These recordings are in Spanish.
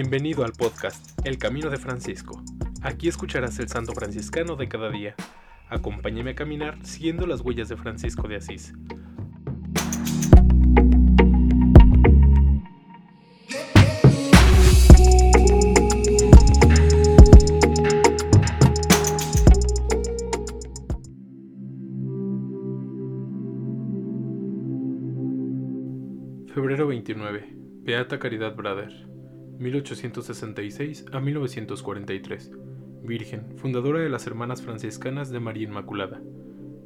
Bienvenido al podcast El Camino de Francisco. Aquí escucharás el santo franciscano de cada día. Acompáñame a caminar siguiendo las huellas de Francisco de Asís. Febrero 29. Beata Caridad Brother. 1866 a 1943, Virgen, fundadora de las Hermanas Franciscanas de María Inmaculada,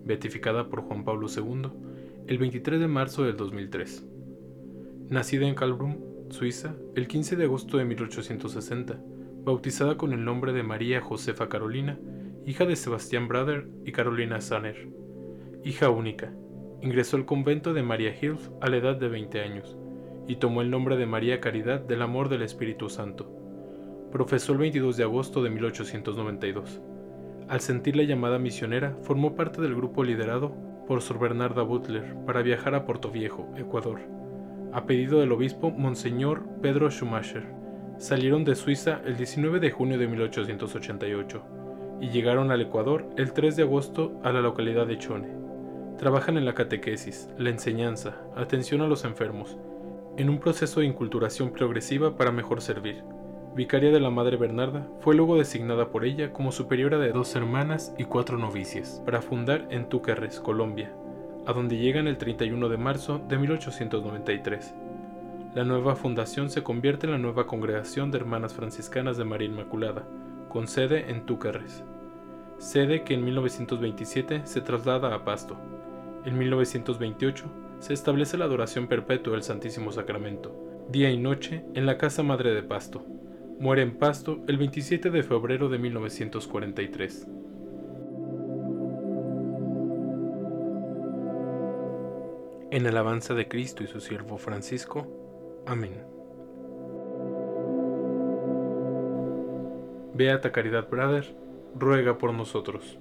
beatificada por Juan Pablo II el 23 de marzo del 2003. Nacida en Kalbrum, Suiza, el 15 de agosto de 1860, bautizada con el nombre de María Josefa Carolina, hija de Sebastián Brader y Carolina Sanner. Hija única, ingresó al convento de María Hilf a la edad de 20 años y tomó el nombre de María Caridad del Amor del Espíritu Santo. Profesó el 22 de agosto de 1892. Al sentir la llamada misionera, formó parte del grupo liderado por Sor Bernarda Butler para viajar a Viejo, Ecuador. A pedido del obispo Monseñor Pedro Schumacher, salieron de Suiza el 19 de junio de 1888 y llegaron al Ecuador el 3 de agosto a la localidad de Chone. Trabajan en la catequesis, la enseñanza, atención a los enfermos, en un proceso de inculturación progresiva para mejor servir. Vicaria de la Madre Bernarda, fue luego designada por ella como superiora de dos hermanas y cuatro novicias, para fundar en Túquerres, Colombia, a donde llegan el 31 de marzo de 1893. La nueva fundación se convierte en la nueva Congregación de Hermanas Franciscanas de María Inmaculada, con sede en Túquerres, sede que en 1927 se traslada a Pasto. En 1928 se establece la adoración perpetua del Santísimo Sacramento, día y noche, en la Casa Madre de Pasto. Muere en Pasto el 27 de febrero de 1943. En alabanza de Cristo y su siervo Francisco. Amén. Beata Caridad Brother, ruega por nosotros.